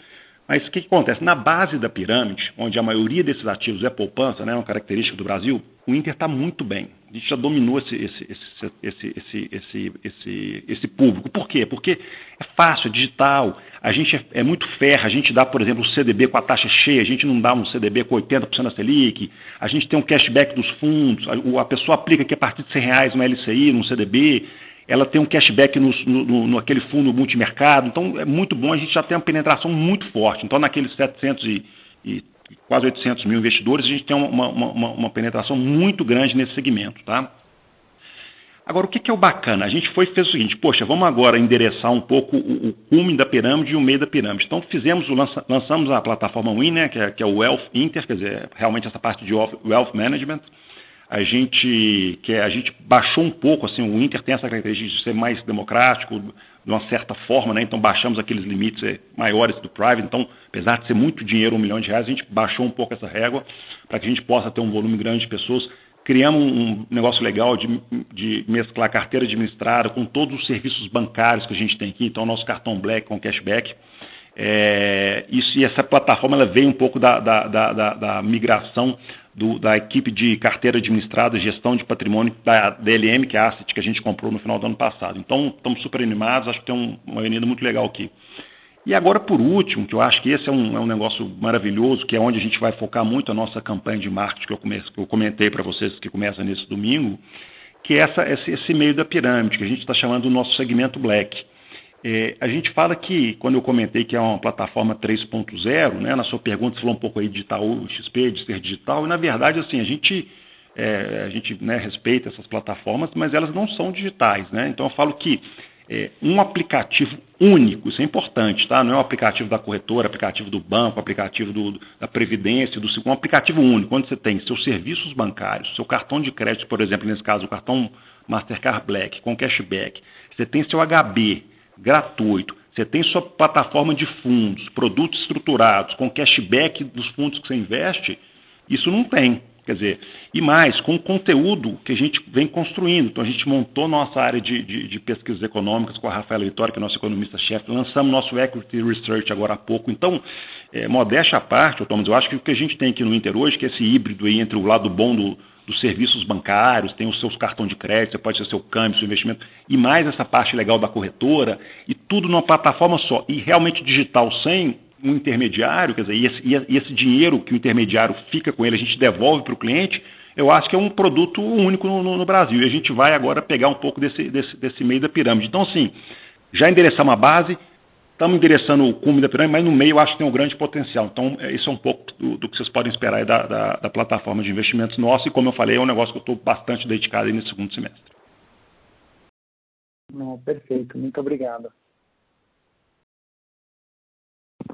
Mas o que, que, acontece? Na base da pirâmide, onde a maioria desses ativos é poupança, né, uma característica do Brasil, o Inter está muito bem. A gente já dominou esse, esse, esse, esse, esse, esse, esse, público. Por quê? Porque é fácil, é digital. A gente é, é, muito ferro. A gente dá, por exemplo, o CDB com a taxa cheia. A gente não dá um CDB com 80% da Selic. A gente tem um cashback dos fundos. A, a pessoa aplica aqui a partir de 100 reais uma LCI, num CDB ela tem um cashback no, no, no, aquele fundo multimercado, então é muito bom, a gente já tem uma penetração muito forte. Então, naqueles 700 e, e quase 800 mil investidores, a gente tem uma, uma, uma, uma penetração muito grande nesse segmento. Tá? Agora, o que, que, é o bacana? A gente foi fez o seguinte, poxa, vamos agora endereçar um pouco o, o cume da pirâmide e o meio da pirâmide. Então, fizemos o lança, lançamos a plataforma Win, né, que, é, que é o Wealth Inter, quer dizer, realmente essa parte de Wealth Management, a gente que a gente baixou um pouco assim o Inter tem essa característica de ser mais democrático de uma certa forma né? Então baixamos aqueles limites eh, maiores do private. Então apesar de ser muito dinheiro um milhão de reais a gente baixou um pouco essa régua para que a gente possa ter um volume grande de pessoas. Criamos um negócio legal de, de mesclar carteira administrada com todos os serviços bancários que a gente tem aqui. Então nosso cartão Black com cashback. É, isso, e essa plataforma ela veio um pouco da, da, da, da migração do, da equipe de carteira administrada, gestão de patrimônio da DLM, que é a Asset, que a gente comprou no final do ano passado. Então, estamos super animados, acho que tem um, uma avenida muito legal aqui. E agora, por último, que eu acho que esse é um, é um negócio maravilhoso, que é onde a gente vai focar muito a nossa campanha de marketing, que eu, comece, que eu comentei para vocês que começa nesse domingo, que é essa, esse, esse meio da pirâmide, que a gente está chamando do nosso segmento Black. É, a gente fala que, quando eu comentei que é uma plataforma 3.0, né, na sua pergunta você falou um pouco aí de Itaú, XP, de ser digital, e na verdade, assim, a gente, é, a gente né, respeita essas plataformas, mas elas não são digitais. Né? Então eu falo que é, um aplicativo único, isso é importante, tá? Não é um aplicativo da corretora, aplicativo do banco, aplicativo do, da Previdência, do um aplicativo único, onde você tem seus serviços bancários, seu cartão de crédito, por exemplo, nesse caso, o cartão Mastercard Black, com cashback, você tem seu HB gratuito, você tem sua plataforma de fundos, produtos estruturados, com cashback dos fundos que você investe, isso não tem. Quer dizer, e mais, com o conteúdo que a gente vem construindo. Então, a gente montou nossa área de, de, de pesquisas econômicas com a Rafaela Vitória, que é nossa economista-chefe, lançamos nosso Equity Research agora há pouco. Então, é, modéstia à parte, Thomas, eu acho que o que a gente tem aqui no Inter hoje, que é esse híbrido aí entre o lado bom do, dos serviços bancários, tem os seus cartões de crédito, você pode ter seu câmbio, seu investimento, e mais essa parte legal da corretora, e tudo numa plataforma só, e realmente digital, sem um intermediário, quer dizer, e esse, e esse dinheiro que o intermediário fica com ele, a gente devolve para o cliente, eu acho que é um produto único no, no, no, Brasil. E a gente vai agora pegar um pouco desse, desse, desse meio da pirâmide. Então, assim, já endereçamos a base, estamos endereçando o cume da pirâmide, mas no meio eu acho que tem um grande potencial. Então, é, isso é um pouco do, do que vocês podem esperar da, da, da, plataforma de investimentos nossa. E, como eu falei, é um negócio que eu estou bastante dedicado aí nesse segundo semestre. Não, perfeito. Muito obrigado.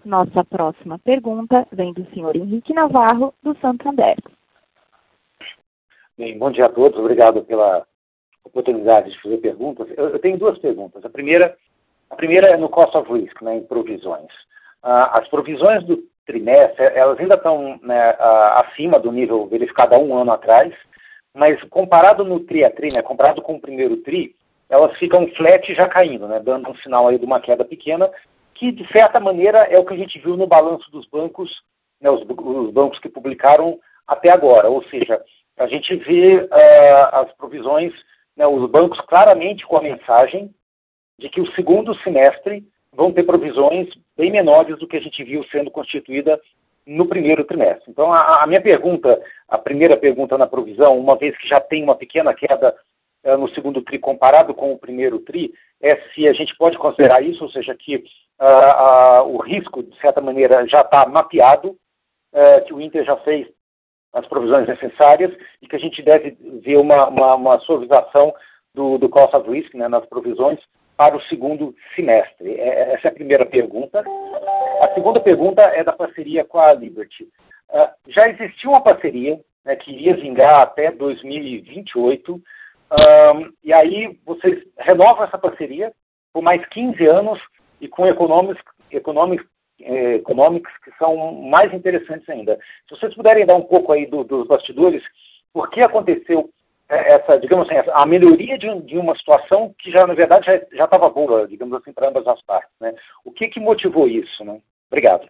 Nossa próxima pergunta vem do senhor Henrique Navarro, do Santander. Bem, bom dia a todos. Obrigado pela oportunidade de fazer perguntas. Eu, eu tenho duas perguntas. A primeira, a primeira é no cost of risk, né, em provisões. Ah, as provisões do trimestre, elas ainda estão né, acima do nível verificado há um ano atrás, mas comparado no tri a tri, né, comparado com o primeiro tri, elas ficam flat já caindo, né, dando um sinal aí de uma queda pequena, que de certa maneira é o que a gente viu no balanço dos bancos, né, os, os, bancos que publicaram até agora, ou seja, a gente vê uh, as provisões, né, os bancos claramente com a mensagem de que o segundo semestre vão ter provisões bem menores do que a gente viu sendo constituída no primeiro trimestre. Então, a, a minha pergunta, a primeira pergunta na provisão, uma vez que já tem uma pequena queda no segundo tri comparado com o primeiro tri, é se a gente pode considerar isso, ou seja, que uh, uh, o risco, de certa maneira, já está mapeado, uh, que o Inter já fez as provisões necessárias e que a gente deve ver uma, uma, uma suavização do, do cost of risk né, nas provisões para o segundo semestre. É, é, essa é a primeira pergunta. A segunda pergunta é da parceria com a Liberty. Uh, já existiu uma parceria né, que iria vingar até 2028, um, e aí vocês renovam essa parceria por mais 15 anos e com econômicos, econômicos, eh, econômicos que são mais interessantes ainda. Se vocês puderem dar um pouco aí do, dos bastidores, por que aconteceu eh, essa, digamos assim, a melhoria de, de uma situação que já, na verdade, já estava boa, digamos assim, para ambas as partes, né? O que que motivou isso, né? Obrigado.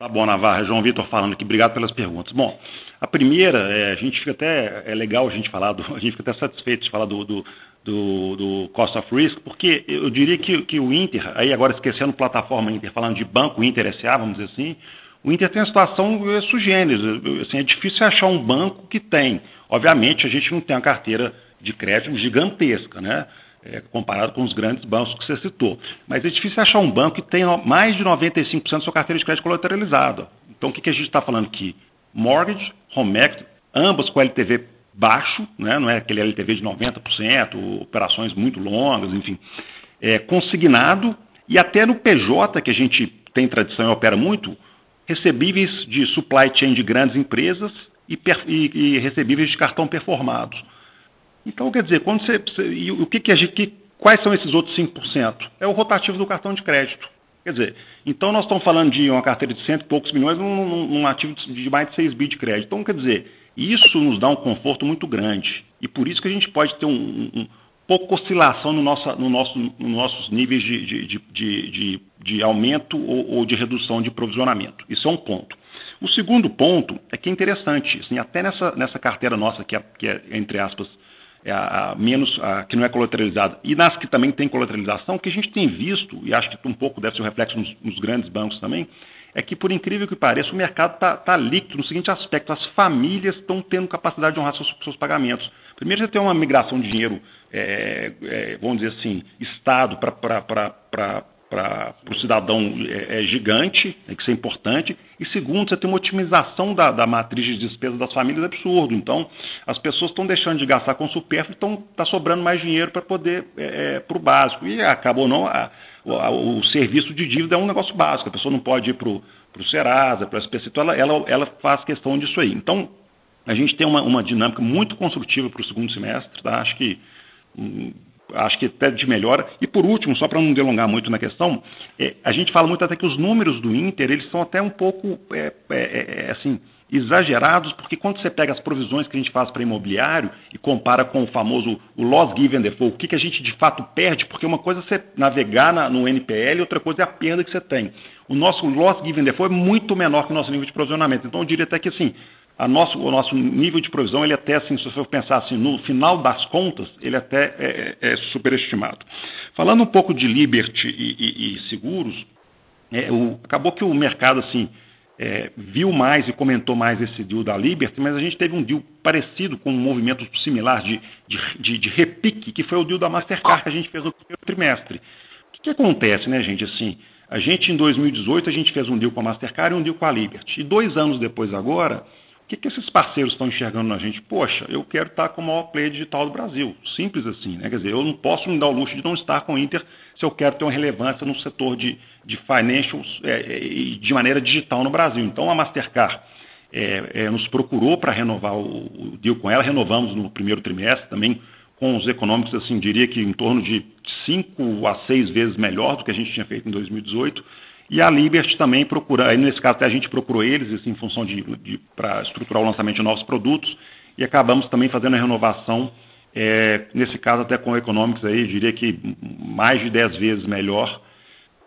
Tá bom, Navarra. João Vitor falando aqui. Obrigado pelas perguntas. Bom, a primeira, é, a gente fica até, é legal a gente falar, do, a gente fica até satisfeito de falar do, do, do, do cost of risk, porque eu diria que, que o Inter, aí agora esquecendo plataforma Inter, falando de banco Inter SA, vamos dizer assim, o Inter tem uma situação é. Assim, é difícil achar um banco que tem. Obviamente, a gente não tem uma carteira de crédito gigantesca, né? É, comparado com os grandes bancos que você citou. Mas é difícil achar um banco que tenha mais de 95% da sua carteira de crédito colateralizada. Então, o que, que a gente está falando aqui? Mortgage, home equity, ambas com LTV baixo, né? não é aquele LTV de 90%, operações muito longas, enfim, é, consignado e até no PJ, que a gente tem tradição e opera muito, recebíveis de supply chain de grandes empresas e, e, e recebíveis de cartão performados. Então, quer dizer, quando você, e o que, que a gente, quais são esses outros 5%? É o rotativo do cartão de crédito. Quer dizer, então nós estamos falando de uma carteira de cento e poucos milhões num, num ativo de mais de 6 bi de crédito. Então, quer dizer, isso nos dá um conforto muito grande. E por isso que a gente pode ter um, um pouca oscilação no, nosso, no nosso, nos nossos níveis de, de, de, de, de aumento ou, ou, de redução de provisionamento. Isso é um ponto. O segundo ponto é que é interessante, assim, até nessa, nessa carteira nossa, que é, que é entre aspas, a, a menos a, que não é colateralizada, e nas que também tem colateralização, o que a gente tem visto, e acho que um pouco deve ser o reflexo nos, nos grandes bancos também, é que, por incrível que pareça, o mercado está tá líquido no seguinte aspecto: as famílias estão tendo capacidade de honrar seus, seus pagamentos. Primeiro, você tem uma migração de dinheiro, é, é, vamos dizer assim, Estado para o cidadão é, é gigante, é que isso é importante. E segundo, você tem uma otimização da, da matriz de despesa das famílias absurdo. Então, as pessoas estão deixando de gastar com supérfluo, então está sobrando mais dinheiro para poder é, é para o básico. E acabou não. A, o, o, serviço de dívida é um negócio básico, a pessoa não pode ir para o Serasa, para o SPC, então ela, ela, ela faz questão disso aí. Então, a gente tem uma, uma dinâmica muito construtiva para o segundo semestre, tá? acho que hum, acho que até de melhora. E por último, só para não delongar muito na questão, é, a gente fala muito até que os números do Inter eles são até um pouco é, é, é, é assim exagerados, porque quando você pega as provisões que a gente faz para imobiliário e compara com o famoso o loss given default, o que, que a gente de fato perde, porque uma coisa é você navegar na, no NPL, outra coisa é a perda que você tem. O nosso loss given default é muito menor que o nosso nível de provisionamento. Então eu diria até que assim, nosso, o nosso nível de provisão, ele até, assim, se você pensar assim, no final das contas, ele até é, é, é superestimado. Falando um pouco de Liberty e, e, e seguros, é, o, acabou que o mercado, assim, é, viu mais e comentou mais esse deal da Liberty, mas a gente teve um deal parecido com um movimento similar de, de, de, de repique, que foi o deal da Mastercard que a gente fez no primeiro trimestre. O que, que acontece, né, gente? Assim, a gente, em 2018, a gente fez um deal com a Mastercard e um deal com a Liberty. E dois anos depois agora, que, que esses parceiros estão enxergando na gente? Poxa, eu quero estar com o maior player digital do Brasil. Simples assim, né? Quer dizer, eu não posso me dar o luxo de não estar com o Inter se eu quero ter uma relevância no setor de, de financials é, é, de maneira digital no Brasil. Então, a Mastercard é, é, nos procurou para renovar o, o, deal com ela, renovamos no primeiro trimestre também com os econômicos, assim, diria que em torno de 5 a 6 vezes melhor do que a gente tinha feito em 2018. E a Liberty também procura, aí nesse caso até a gente procurou eles, em função de, de para estruturar o lançamento de novos produtos, e acabamos também fazendo a renovação é, nesse caso, até com econômicos aí, diria que mais de 10 vezes melhor.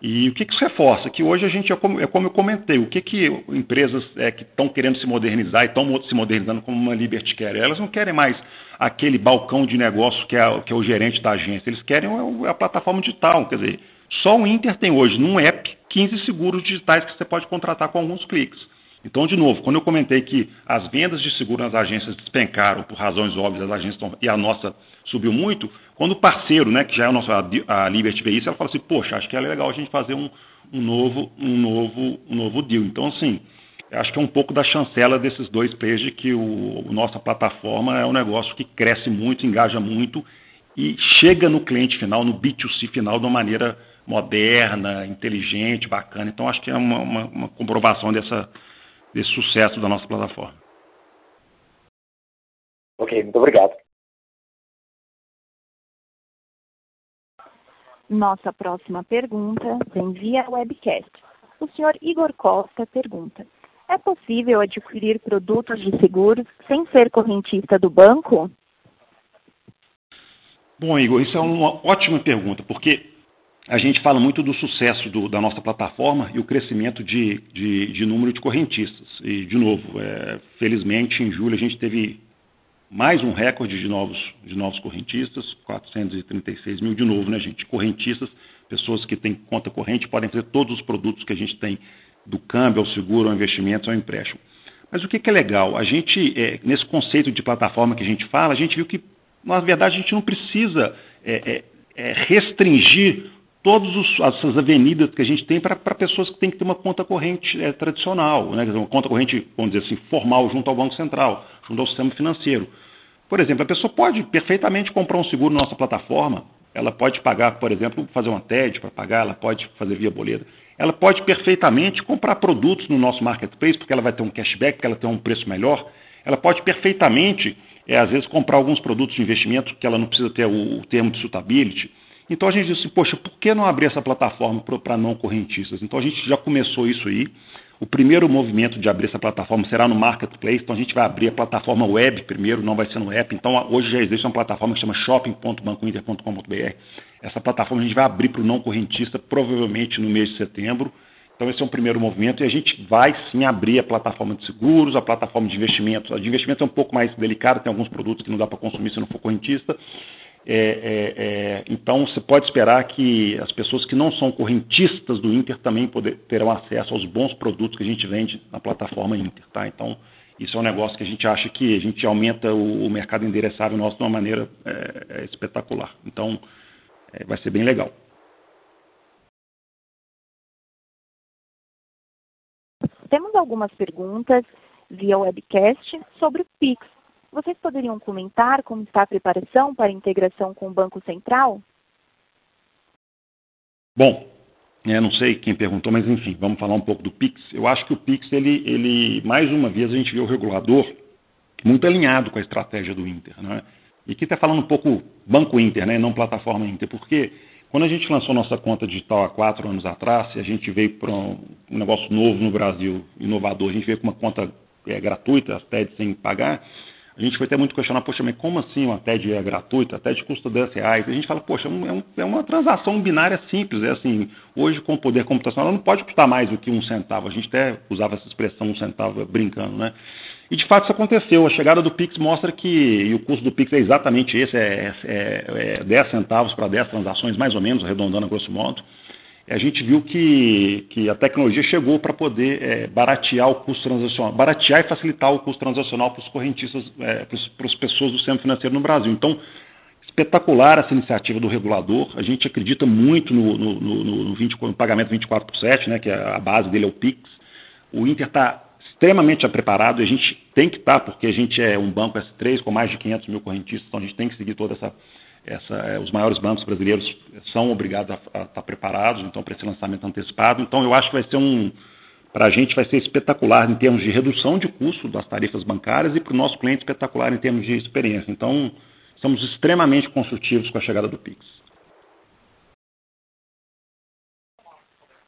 E o que, que isso reforça? Que hoje a gente, é como, é como eu comentei, o que, que empresas é, que estão querendo se modernizar e estão se modernizando como uma Liberty quer? Elas não querem mais aquele balcão de negócio que é, que é o gerente da agência, eles querem a, a plataforma digital. Quer dizer, só o Inter tem hoje, num app, 15 seguros digitais que você pode contratar com alguns cliques. Então, de novo, quando eu comentei que as vendas de seguro nas agências despencaram por razões óbvias, as agências estão, e a nossa subiu muito, quando o parceiro, né, que já é a nossa a Liberty Veículos, ela fala assim, poxa, acho que é legal a gente fazer um, um novo, um novo, um novo deal. Então, assim, acho que é um pouco da chancela desses dois players de que o, o nossa plataforma é um negócio que cresce muito, engaja muito e chega no cliente final, no B2C final, de uma maneira moderna, inteligente, bacana. Então, acho que é uma, uma, uma comprovação dessa desse sucesso da nossa plataforma. Ok, muito obrigado. Nossa próxima pergunta vem via webcast. O senhor Igor Costa pergunta: É possível adquirir produtos de seguros sem ser correntista do banco? Bom, Igor, isso é uma ótima pergunta, porque a gente fala muito do sucesso do, da nossa plataforma e o crescimento de, de, de número de correntistas. E, de novo, é, felizmente, em julho a gente teve mais um recorde de novos, de novos correntistas, 436 mil de novo, né, gente? Correntistas, pessoas que têm conta corrente, podem fazer todos os produtos que a gente tem, do câmbio ao seguro, ao investimento, ao empréstimo. Mas o que, que é legal? A gente, é, nesse conceito de plataforma que a gente fala, a gente viu que, na verdade, a gente não precisa é, é, é restringir todas essas avenidas que a gente tem para pessoas que têm que ter uma conta corrente é, tradicional, né? uma conta corrente, vamos dizer assim, formal junto ao Banco Central, junto ao sistema financeiro. Por exemplo, a pessoa pode perfeitamente comprar um seguro na nossa plataforma, ela pode pagar, por exemplo, fazer uma TED para pagar, ela pode fazer via boleta. Ela pode perfeitamente comprar produtos no nosso marketplace, porque ela vai ter um cashback, porque ela tem um preço melhor. Ela pode perfeitamente, é, às vezes, comprar alguns produtos de investimento que ela não precisa ter o, o termo de suitability então a gente disse, poxa, por que não abrir essa plataforma para não correntistas? Então a gente já começou isso aí. O primeiro movimento de abrir essa plataforma será no Marketplace, então a gente vai abrir a plataforma web primeiro, não vai ser no app. Então hoje já existe uma plataforma que chama shopping.bancointer.com.br. Essa plataforma a gente vai abrir para o não correntista provavelmente no mês de setembro. Então esse é um primeiro movimento e a gente vai sim abrir a plataforma de seguros, a plataforma de investimentos. A de investimentos é um pouco mais delicada, tem alguns produtos que não dá para consumir se não for correntista. É, é, é, então, você pode esperar que as pessoas que não são correntistas do Inter também poder, terão acesso aos bons produtos que a gente vende na plataforma Inter. Tá? Então, isso é um negócio que a gente acha que a gente aumenta o, o mercado endereçável nosso de uma maneira é, é, espetacular. Então, é, vai ser bem legal. Temos algumas perguntas via webcast sobre o Pix. Vocês poderiam comentar como está a preparação para a integração com o Banco Central? Bom, é, não sei quem perguntou, mas enfim, vamos falar um pouco do Pix. Eu acho que o Pix, ele, ele mais uma vez, a gente vê o regulador muito alinhado com a estratégia do Inter. Né? E aqui está falando um pouco Banco Inter, né? não plataforma Inter, porque quando a gente lançou nossa conta digital há quatro anos atrás, e a gente veio para um, um, negócio novo no Brasil, inovador, a gente veio com uma conta é, gratuita, até sem pagar, a gente foi até muito questionar, poxa, mas como assim uma TED é gratuita? A TED custa 10 reais. A gente fala, poxa, é, um, é uma transação binária simples. É assim, hoje com o poder computacional não pode custar mais do que um centavo. A gente até usava essa expressão um centavo brincando, né? E de fato isso aconteceu. A chegada do Pix mostra que, e o custo do Pix é exatamente esse, é, é, é 10 centavos para 10 transações, mais ou menos, arredondando a grosso modo a gente viu que, que a tecnologia chegou para poder é, baratear o custo transacional, baratear e facilitar o custo transacional para os correntistas, é, para as pessoas do sistema financeiro no Brasil. Então, espetacular essa iniciativa do regulador. A gente acredita muito no, no, no, no, 20, no pagamento 24 por 7, né, que é a base dele é o PIX. O Inter está extremamente preparado a gente tem que estar, tá, porque a gente é um banco S3 com mais de 500 mil correntistas, então a gente tem que seguir toda essa essa, é, os maiores bancos brasileiros são obrigados a, estar preparados, então, para esse lançamento antecipado. Então, eu acho que vai ser um, para a gente vai ser espetacular em termos de redução de custo das tarifas bancárias e para o nosso cliente espetacular em termos de experiência. Então, estamos extremamente construtivos com a chegada do Pix.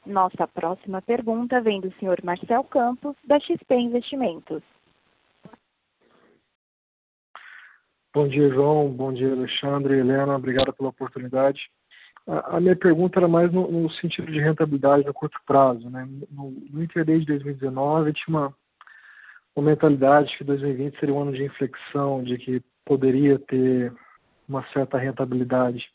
Nossa próxima pergunta vem do senhor Marcel Campos, da XP Investimentos. Bom dia, João. Bom dia, Alexandre. Helena, obrigado pela oportunidade. A, minha pergunta era mais no, no, sentido de rentabilidade no curto prazo. Né? No, no de 2019, tinha uma, uma mentalidade que 2020 seria um ano de inflexão, de que poderia ter uma certa rentabilidade.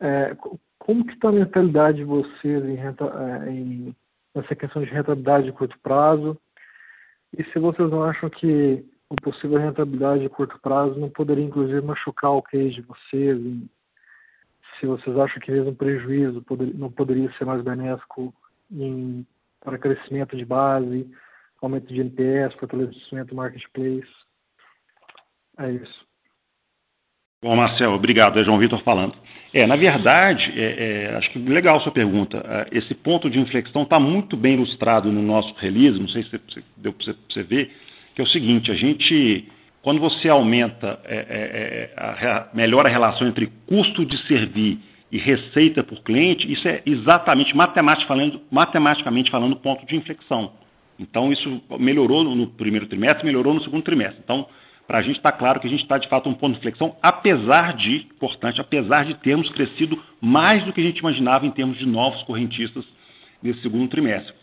É, como que está a mentalidade de vocês em, renta, é, em, nessa questão de rentabilidade de curto prazo? E se vocês não acham que uma possível rentabilidade de curto prazo não poderia, inclusive, machucar o case de vocês? Se vocês acham que mesmo prejuízo poder, não poderia ser mais benéfico em, para crescimento de base, aumento de NPS, fortalecimento do marketplace? É isso. Bom, Marcelo, obrigado. É João Vitor falando. É, na verdade, é, é, acho que legal a sua pergunta. É, esse ponto de inflexão está muito bem ilustrado no nosso release, não sei se deu para você, você ver que é o seguinte, a gente, quando você aumenta, é, é, é a, melhora a relação entre custo de servir e receita por cliente, isso é exatamente, matematicamente falando, matematicamente falando, ponto de inflexão. Então, isso melhorou no primeiro trimestre, melhorou no segundo trimestre. Então, para a gente está claro que a gente está de fato um ponto de inflexão, apesar de, importante, apesar de termos crescido mais do que a gente imaginava em termos de novos correntistas nesse segundo trimestre.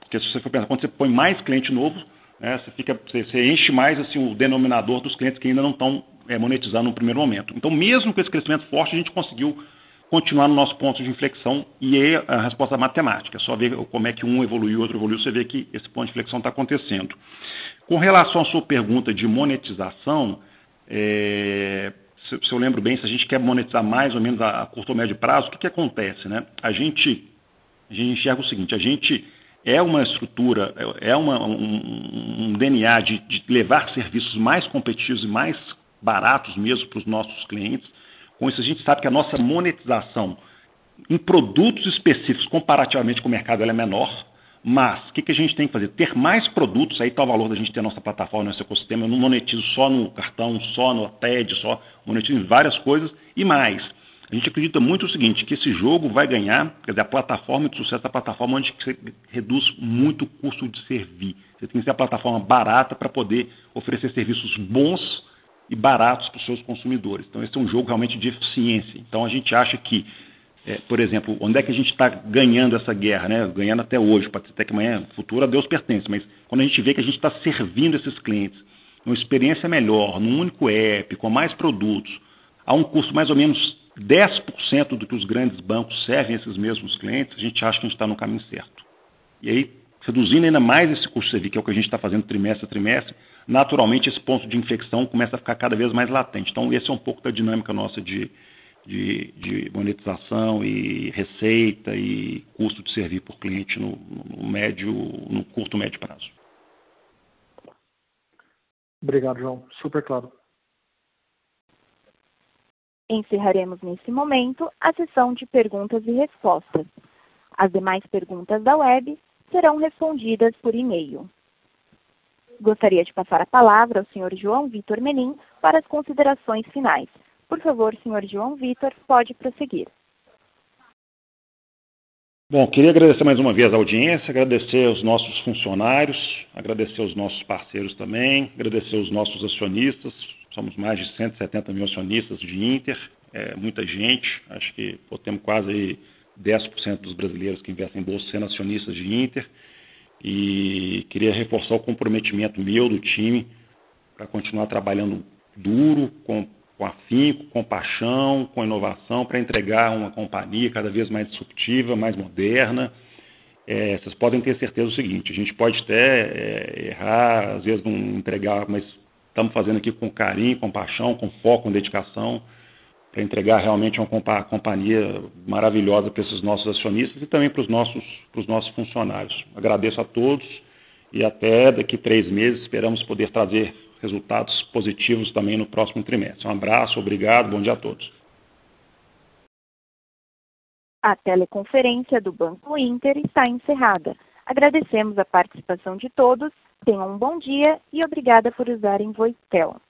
Porque se você for pensar, quando você põe mais cliente novo, né, você, fica, você, você, enche mais assim, o denominador dos clientes que ainda não estão é, monetizando no primeiro momento. Então, mesmo com esse crescimento forte, a gente conseguiu continuar no nosso ponto de inflexão e aí a resposta é matemática. É só ver como é que um evoluiu, outro evoluiu, você vê que esse ponto de inflexão está acontecendo. Com relação à sua pergunta de monetização, é, se, se, eu lembro bem, se a gente quer monetizar mais ou menos a, a curto ou médio prazo, o que, que acontece? Né? A, gente, a gente enxerga o seguinte, a gente é uma estrutura, é uma, um, um DNA de, de, levar serviços mais competitivos e mais baratos mesmo para os nossos clientes. Com isso, a gente sabe que a nossa monetização em produtos específicos, comparativamente com o mercado, é menor. Mas o que, que, a gente tem que fazer? Ter mais produtos, aí está o valor da gente ter a nossa plataforma, nosso ecossistema. Eu não monetizo só no cartão, só no TED, só monetizo em várias coisas e mais. A gente acredita muito o seguinte, que esse jogo vai ganhar, quer dizer, a plataforma de sucesso da plataforma onde você reduz muito o custo de servir. Você tem que ser a plataforma barata para poder oferecer serviços bons e baratos para os seus consumidores. Então, esse é um jogo realmente de eficiência. Então, a gente acha que, é, por exemplo, onde é que a gente está ganhando essa guerra, né? ganhando até hoje, pode ser até que amanhã, futuro a Deus pertence, mas quando a gente vê que a gente está servindo esses clientes, uma experiência melhor, num único app, com mais produtos, a um custo mais ou menos 10% do que os grandes bancos servem esses mesmos clientes, a gente acha que a gente está no caminho certo. E aí, reduzindo ainda mais esse custo de serviço, que é o que a gente está fazendo trimestre a trimestre, naturalmente esse ponto de infecção começa a ficar cada vez mais latente. Então, esse é um pouco da dinâmica nossa de, de, de monetização e receita e custo de servir por cliente no, no médio, no curto médio prazo. Obrigado, João. Super claro. Encerraremos nesse momento a sessão de perguntas e respostas. As demais perguntas da web serão respondidas por e-mail. Gostaria de passar a palavra ao Sr. João Vitor Menin para as considerações finais. Por favor, Sr. João Vitor, pode prosseguir. Bom, queria agradecer mais uma vez a audiência, agradecer aos nossos funcionários, agradecer aos nossos parceiros também, agradecer aos nossos acionistas, somos mais de 170 mil acionistas de Inter, é muita gente, acho que pô, temos quase 10% dos brasileiros que investem em bolsa sendo acionistas de Inter. E queria reforçar o comprometimento meu do time para continuar trabalhando duro, com, com afinco, com paixão, com inovação, para entregar uma companhia cada vez mais disruptiva, mais moderna. É, vocês podem ter certeza do seguinte: a gente pode até é, errar, às vezes não entregar, mas estamos fazendo aqui com carinho, com paixão, com foco, com dedicação, para entregar realmente uma companhia maravilhosa para esses nossos acionistas e também para os nossos, nossos funcionários. Agradeço a todos e até daqui três meses esperamos poder trazer resultados positivos também no próximo trimestre. Um abraço, obrigado, bom dia a todos. A teleconferência do Banco Inter está encerrada. Agradecemos a participação de todos Tenham um bom dia e obrigada por usarem Voitel.